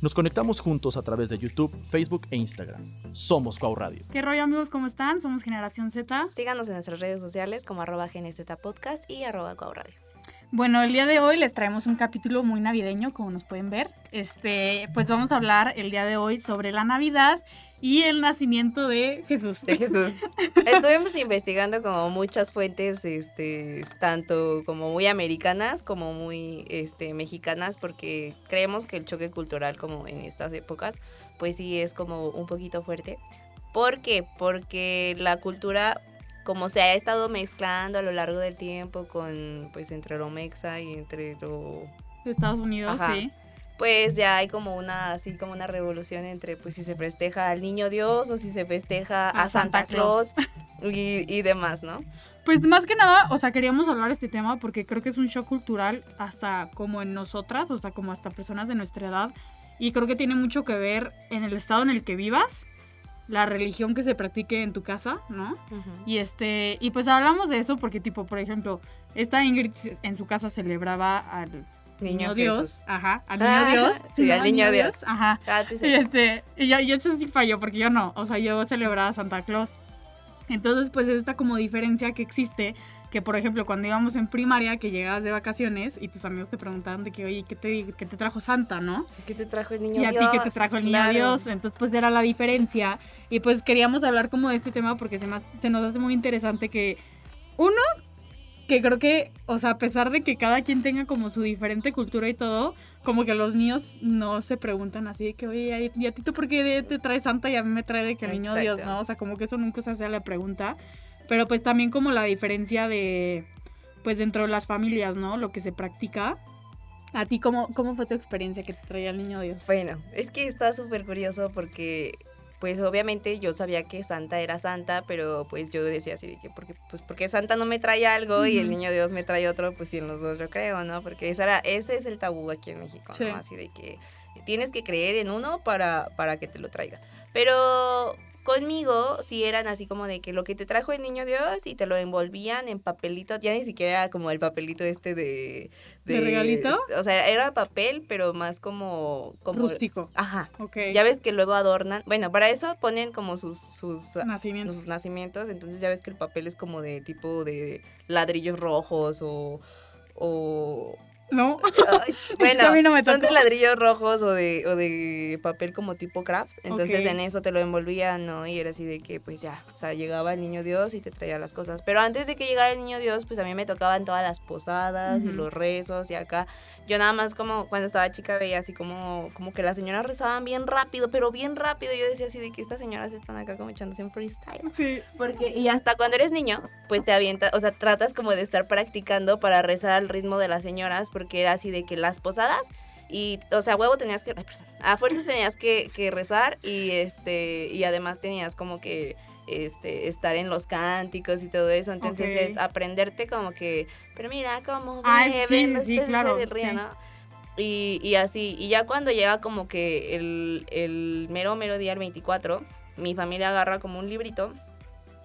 Nos conectamos juntos a través de YouTube, Facebook e Instagram. Somos Cuau Radio. ¿Qué rollo amigos? ¿Cómo están? Somos Generación Z. Síganos en nuestras redes sociales como arroba GNZ Podcast y arroba Cuau Radio. Bueno, el día de hoy les traemos un capítulo muy navideño, como nos pueden ver. Este, pues vamos a hablar el día de hoy sobre la Navidad y el nacimiento de Jesús. De Jesús. Estuvimos investigando como muchas fuentes, este, tanto como muy americanas como muy este, mexicanas, porque creemos que el choque cultural como en estas épocas, pues sí es como un poquito fuerte. ¿Por qué? Porque la cultura como se ha estado mezclando a lo largo del tiempo con, pues, entre lo mexa y entre lo... Estados Unidos, sí. Pues ya hay como una, así como una revolución entre, pues, si se festeja al Niño Dios o si se festeja a, Santa, Claus, Y, y demás, ¿no? Pues más que nada, o sea, queríamos hablar de este tema porque creo que es un shock cultural hasta como en nosotras, o sea, como hasta personas de nuestra edad. Y creo que tiene mucho que ver en el estado en el que vivas la religión que se practique en tu casa, ¿no? Y este, y pues hablamos de eso porque tipo, por ejemplo, esta Ingrid en su casa celebraba al niño, Dios, ajá, al niño Dios, sí, al niño Dios, ajá. Ah, y este, y yo, yo sí falló porque yo no, o sea, yo celebraba a Santa Claus. Entonces, pues esta como diferencia que existe que por ejemplo cuando íbamos en primaria que llegabas de vacaciones y tus amigos te preguntaban de que oye qué te, qué te trajo Santa no qué te trajo el niño y a Dios ti qué te trajo el niño Dios entonces pues era la diferencia. Y pues queríamos hablar como de este tema porque se, se nos hace muy interesante que uno que creo que o sea a pesar de que cada quien tenga como su diferente cultura y todo como que los niños no se preguntan así de que oye y a ti tú por qué te trae Santa y a mí me trae de que el niño Dios no o sea como que eso nunca se hace la pregunta pero pues también como la diferencia de, pues dentro de las familias, ¿no? Lo que se practica. ¿A ti cómo, cómo fue tu experiencia que te traía el niño Dios? Bueno, es que está súper curioso porque pues obviamente yo sabía que Santa era Santa, pero pues yo decía así de que porque pues porque Santa no me trae algo y el niño Dios me trae otro, pues sí en los dos yo creo, ¿no? Porque esa era, ese es el tabú aquí en México, ¿no? Así de que tienes que creer en uno para, para que te lo traiga. Pero Conmigo sí eran así como de que lo que te trajo el niño Dios y te lo envolvían en papelitos, ya ni siquiera era como el papelito este de... ¿De, regalito? O sea, era papel, pero más como... como Rústico. Ajá. Ok. Ya ves que luego adornan, bueno, para eso ponen como sus, sus, nacimientos. sus nacimientos, entonces ya ves que el papel es como de tipo de ladrillos rojos o... o no. bueno, son de ladrillos rojos o de, o de papel como tipo craft. Entonces en eso te lo envolvían, ¿no? Y era así de que, pues ya, o sea, llegaba el niño Dios y te traía las cosas. Pero antes de que llegara el niño Dios, pues a mí me tocaban todas las posadas y los rezos y acá. Yo nada más como cuando estaba chica veía así como, como que las señoras rezaban bien rápido, pero bien rápido. Yo decía así de que estas señoras están acá como echándose en freestyle. Sí. Porque, y hasta cuando eres niño, pues te avientas, o sea, tratas como de estar practicando para rezar al ritmo de las señoras porque era así de que las posadas y, o sea, huevo tenías que, a fuerzas tenías que, que, rezar y este, y además tenías como que, este, estar en los cánticos y todo eso, entonces es aprenderte como que, pero mira cómo beben sí, claro, río, ¿no? Y, y, así, y ya cuando llega como que el, el mero, mero día, el 24, mi familia agarra como un librito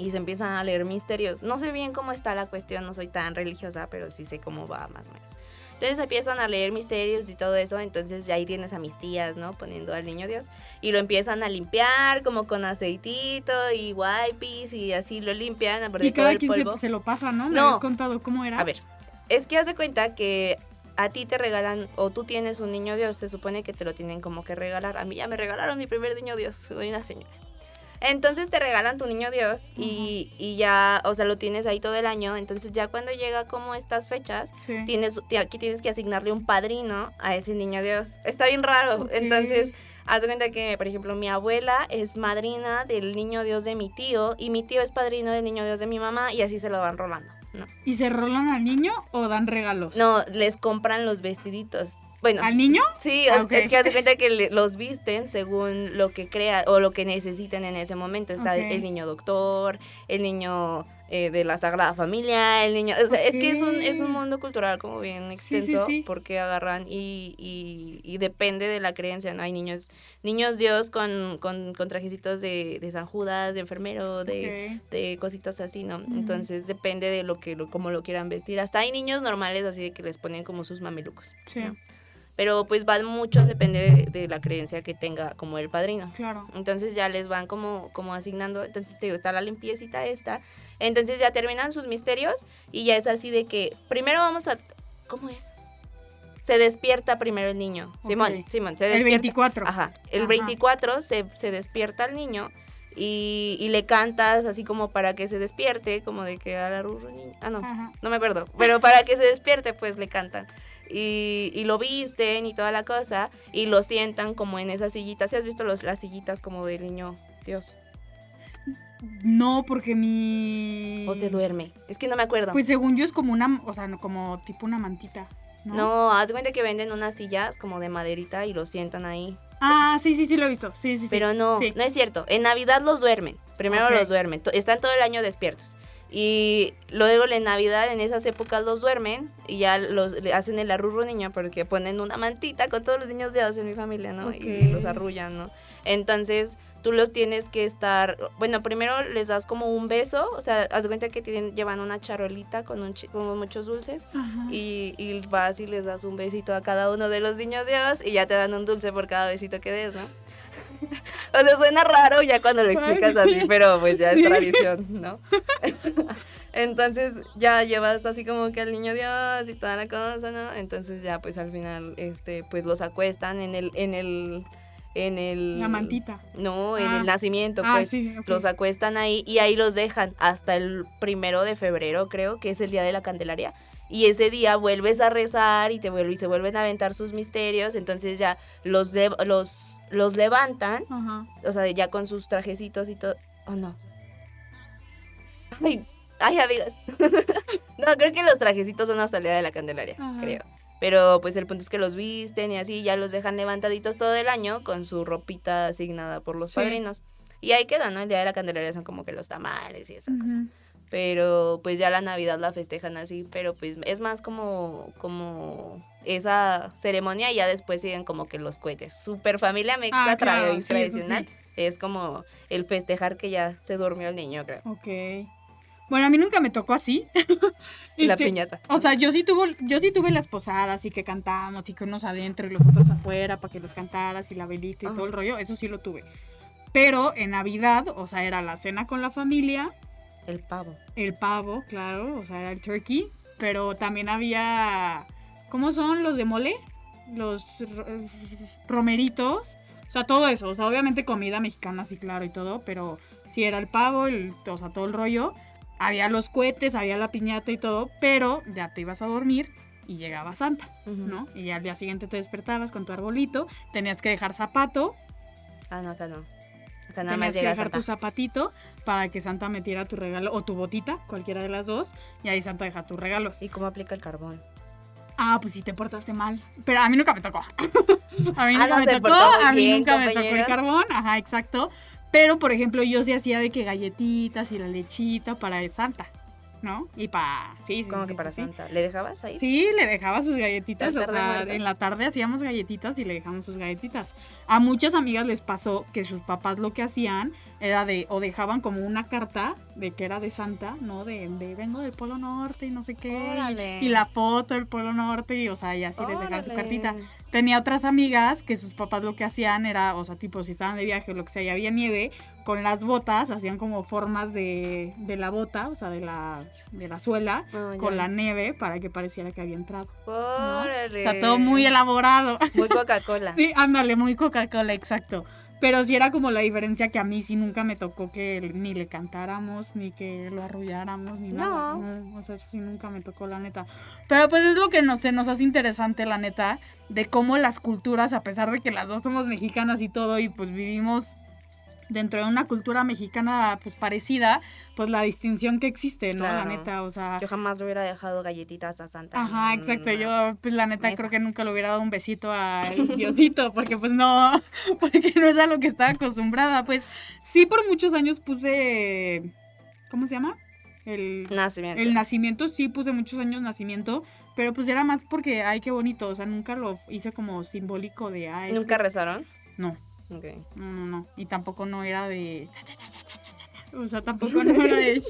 y se empiezan a leer misterios. No sé bien cómo está la cuestión, no soy tan religiosa, pero sí sé cómo va más o menos. Entonces empiezan a leer misterios y todo eso, entonces ya ahí tienes a mis tías, ¿no? Poniendo al niño Dios. Y lo empiezan a limpiar como con aceitito y wipes y así lo limpian. A y cada quien se, se, lo pasa, ¿no? ¿Me no. has contado cómo era? A ver, es que haz de cuenta que a ti te regalan o tú tienes un niño Dios, se supone que te lo tienen como que regalar. A mí ya me regalaron mi primer niño Dios, soy una señora. Entonces te regalan tu niño Dios y, y, ya, o sea, lo tienes ahí todo el año. Entonces ya cuando llega como estas fechas, tienes, aquí tienes que asignarle un padrino a ese niño Dios. Está bien raro. Entonces, haz de cuenta que, por ejemplo, mi abuela es madrina del niño Dios de mi tío y mi tío es padrino del niño Dios de mi mamá y así se lo van rolando. ¿no? ¿Y se rolan al niño o dan regalos? No, les compran los vestiditos. Bueno, ¿Al niño? Sí, es que hace cuenta que los visten según lo que crea o lo que necesiten en ese momento. Está el niño doctor, el niño eh, de la Sagrada Familia, el niño... O sea, es que es un, es un mundo cultural como bien extenso porque agarran y, y, y, depende de la creencia, ¿no? Hay niños, niños Dios con, con, con trajecitos de, de, San Judas, de enfermero, de, de cositas así, ¿no? Entonces depende de lo que, lo, cómo lo quieran vestir. Hasta hay niños normales así de que les ponen como sus mamelucos. Sí. Pero pues van mucho, depende de, de la creencia que tenga como el padrino. Claro. Entonces ya les van como, como asignando, entonces te digo, está la limpiecita esta, entonces ya terminan sus misterios y ya es así de que primero vamos a, ¿cómo es? Se despierta primero el niño, Simón. Simón, se El despierta. 24. Ajá, el Ajá. 24 se, se despierta el niño y, y le cantas así como para que se despierte, como de que a la niño, ah no, Ajá. no me acuerdo, pero para que se despierte pues le cantan. Y, y lo visten y toda la cosa y lo sientan como en esas sillitas. ¿Sí has visto los, las sillitas como del niño Dios? No, porque mi. O se duerme. Es que no me acuerdo. Pues según yo es como una. O sea, como tipo una mantita. ¿no? no, haz cuenta que venden unas sillas como de maderita y lo sientan ahí. Ah, sí, sí, sí, lo he visto. Sí, sí, sí. Pero no, Sí. no es cierto. En Navidad los duermen. Primero los duermen. Están todo el año despiertos. Y luego en Navidad, en esas épocas, los duermen y ya los le hacen el arrurro niño porque ponen una mantita con todos los niños de en mi familia, ¿no? Y los arrullan, ¿no? Entonces tú los tienes que estar, bueno, primero les das como un beso, o sea, haz cuenta que tienen, llevan una charolita con, un con muchos dulces y, y vas y les das un besito a cada uno de los niños Dios y ya te dan un dulce por cada besito que des, ¿no? o sea, suena raro ya cuando lo explicas así, pero pues ya es tradición, ¿no? Entonces ya llevas así como que al niño Dios y toda la cosa, ¿no? Entonces ya pues al final este pues los acuestan en el en el en el La mantita. No, en Ah. el nacimiento, Ah, pues sí, los acuestan ahí y ahí los dejan hasta el primero de febrero, creo, que es el día de la Candelaria. Y ese día vuelves a rezar y te vuelve, y se vuelven a aventar sus misterios. Entonces ya los, de- los, los levantan, Ajá. o sea, ya con sus trajecitos y todo. ¿O no? Ay, ay, amigas. no, creo que los trajecitos son hasta el día de la Candelaria, creo. Pero pues el punto es que los visten y así ya los dejan levantaditos todo el año con su ropita asignada por los Sí. padrinos. Y ahí quedan, ¿no? El día de la Candelaria son como que los tamales y esa cosa. Pero pues ya la Navidad la festejan así, pero pues es más como, como esa ceremonia y ya después siguen como que los cohetes. Super familia mexa Ah, claro, tra- sí, eso tradicional. sí. Es como el festejar que ya se durmió el niño, creo. Ok. Bueno, a mí nunca me tocó así. La Este, piñata. O sea, yo sí tuve, yo sí tuve las posadas y que cantábamos y que unos adentro y los otros afuera para que los cantaras y la velita y Ajá. todo el rollo, eso sí lo tuve. Pero en Navidad, o sea, era la cena con la familia, El pavo. el pavo, claro, o sea, era el turkey, pero también había, ¿cómo son los de mole? Los ro- romeritos, o sea, todo eso, o sea, obviamente comida mexicana, sí, claro, y todo, pero sí era el pavo, el, o sea, todo el rollo. Había los cohetes, había la piñata y todo, pero ya te ibas a dormir y llegaba Santa. ¿no? Y ya al día siguiente te despertabas con tu arbolito, tenías que dejar zapato, Ah, no, acá no. Acá nada que dejar Santa. tu zapatito para que Santa metiera tu regalo o tu botita, cualquiera de las dos, y ahí Santa deja tus regalos. ¿Y cómo aplica el carbón? Ah, pues sí te portaste mal. Pero a mí nunca me tocó. a mí Ah, nunca no, me tocó, a mí bien, nunca me tocó el compañeros. carbón, ajá, exacto. Pero por ejemplo, yo sí hacía de que galletitas y la lechita para Santa, ¿no? Y para sí, sí, ¿Cómo sí, que para. Santa? ¿Le dejabas ahí? Sí, le dejaba sus galletitas. La O tarde sea, muerta. en la tarde hacíamos galletitas y le dejamos sus galletitas. A muchas amigas les pasó que sus papás lo que hacían era de, o dejaban como una carta de que era de Santa, ¿no? De, de vengo del Polo Norte y no sé qué. y- Órale. Y, la foto del Polo Norte y, o sea, y así les dejaban su cartita. Tenía otras amigas que sus papás lo que hacían era, o sea, tipo, si estaban de viaje o lo que sea y había nieve, con las botas hacían como formas de, de la bota, o sea, de la, de la suela, Oh, con la nieve para que pareciera que había entrado. ¿no? Órale. O sea, todo muy elaborado. Muy Coca-Cola. sí, ándale, muy Coca-Cola, exacto. Pero sí era como la diferencia que a mí sí nunca me tocó que ni le cantáramos, ni que lo arrulláramos, ni nada. No. No, O sea, eso sí nunca me tocó, la neta. Pero pues es lo que nos, se nos hace interesante, la neta, de cómo las culturas, a pesar de que las dos somos mexicanas y todo, y pues vivimos dentro de una cultura mexicana pues parecida, pues la distinción que existe, ¿no? La neta, o sea... Yo jamás le hubiera dejado galletitas a Santa. Ajá, en exacto. Yo, pues la neta, mesa. creo que nunca le hubiera dado un besito al Diosito, porque pues no, porque no es a lo que estaba acostumbrada. Pues sí, por muchos años puse, ¿cómo se llama? El, Nacimiento. el nacimiento, sí puse muchos años nacimiento, pero pues era más porque, ay, qué bonito, o sea, nunca lo hice como simbólico de, ay. ¿Nunca pues, rezaron? No, Ok. no, no, no. Y tampoco no era de... O sea, tampoco no era de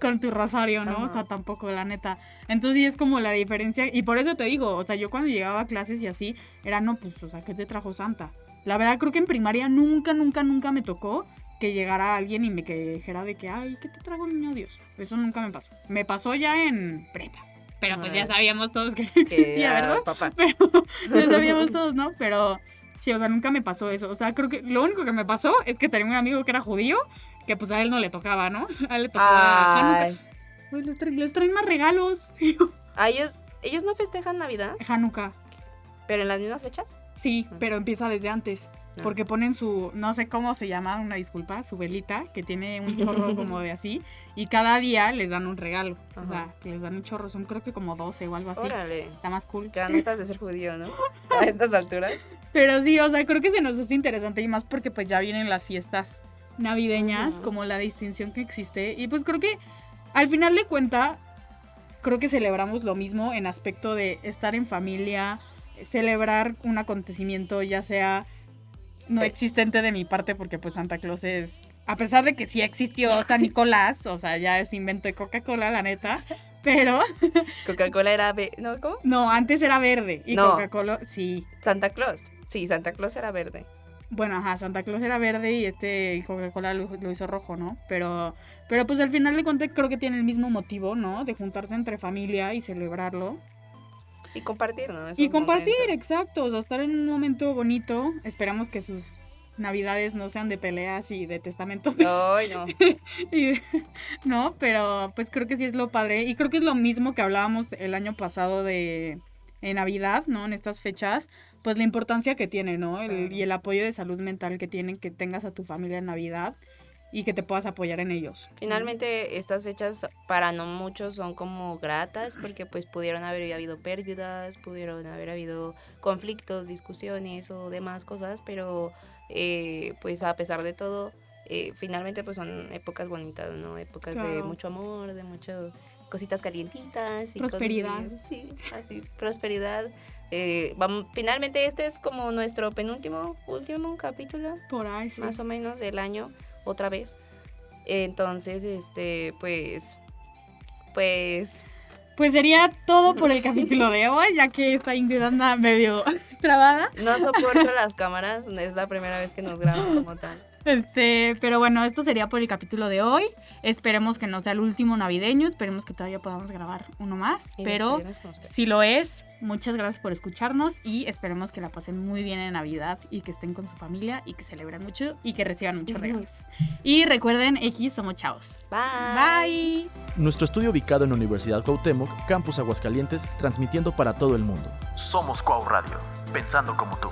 con tu rosario, ¿no? O Ajá. sea, tampoco, la neta. Entonces sí es como la diferencia. Y por eso te digo, o sea, yo cuando llegaba a clases y así, era, no, pues, o sea, ¿qué te trajo Santa? La verdad, creo que en primaria nunca, nunca, nunca me tocó que llegara alguien y me que dijera de que, ay, ¿qué te trajo el niño Dios? Eso nunca me pasó. Me pasó ya en prepa. Pero pues ya sabíamos todos que existía, ¿verdad? papá. Ya sabíamos todos, ¿no? Pero sí, o sea, nunca me pasó eso. O sea, creo que lo único que me pasó es que tenía un amigo que era judío, que pues a él no le tocaba, ¿no? A él le tocaba Hanukkah. Ay, Pues les, tra- les traen más regalos. a ellos, ellos no festejan Navidad, Hanukkah. pero en las mismas fechas. Sí, Ujú. pero empieza desde antes. Ah. Porque ponen su, no sé cómo se llama, una disculpa, su velita, que tiene un chorro como de así, y cada día les dan un regalo. O sea, que les dan un chorro, son creo que como 12 o algo así. Órale. Está más cool. Que de ser judío, ¿no? A estas alturas. Pero sí, o sea, creo que se nos hace interesante y más porque pues ya vienen las fiestas navideñas, como la distinción que existe. Y pues creo que al final de cuenta, creo que celebramos lo mismo en aspecto de estar en familia, celebrar un acontecimiento, ya sea no Eh. existente de mi parte, porque pues Santa Claus es, a pesar de que sí existió San Nicolás, o sea, ya es invento de Coca-Cola, la neta, pero Coca-Cola era... ¿No? ¿Cómo? no, antes era verde y No. Coca-Cola, sí. Santa Claus. Sí, Santa Claus era verde. Bueno, ajá, Santa Claus era verde y este Coca-Cola lo, lo hizo rojo, ¿no? Pero, pero pues al final de cuentas creo que tiene el mismo motivo, ¿no? De juntarse entre familia y celebrarlo. Y compartir, ¿no? Esos y compartir, momentos. exacto, o sea, estar en un momento bonito. Esperamos que sus navidades no sean de peleas y de testamentos. No. y de- no, pero pues creo que sí es lo padre. Y creo que es lo mismo que hablábamos el año pasado de en Navidad, ¿no? En estas fechas, pues la importancia que tiene, ¿no? El- Claro. y el apoyo de salud mental que tienen que tengas a tu familia en Navidad y que te puedas apoyar en ellos. Finalmente, estas fechas para no muchos son como gratas porque pues pudieron haber habido pérdidas, pudieron haber habido conflictos, discusiones o demás cosas, pero eh, pues a pesar de todo, eh, finalmente pues son épocas bonitas, ¿no? Épocas de Claro. mucho amor, de mucho cositas calientitas y cosas Prosperidad. Sí, así, prosperidad. Eh, vamos, finalmente este es como nuestro penúltimo, último capítulo Por ahí, sí. más o menos del año otra vez. Entonces, este, pues, pues, Pues sería todo por el capítulo de hoy, ya que esta Ingrid anda medio trabada. no soporto las cámaras, es la primera vez que nos graban como tal. Este, pero bueno, esto sería por el capítulo de hoy. Esperemos que no sea el último navideño, esperemos que todavía podamos grabar uno más, Y pero si lo es, muchas gracias por escucharnos y esperemos que la pasen muy bien en Navidad y que estén con su familia y que celebren mucho y que reciban muchos regalos. Y recuerden, X somos chavos. Bye. Bye. Nuestro estudio ubicado en la Universidad Cuauhtémoc, Campus Aguascalientes, transmitiendo para todo el mundo. Somos Cuau Radio, pensando como tú.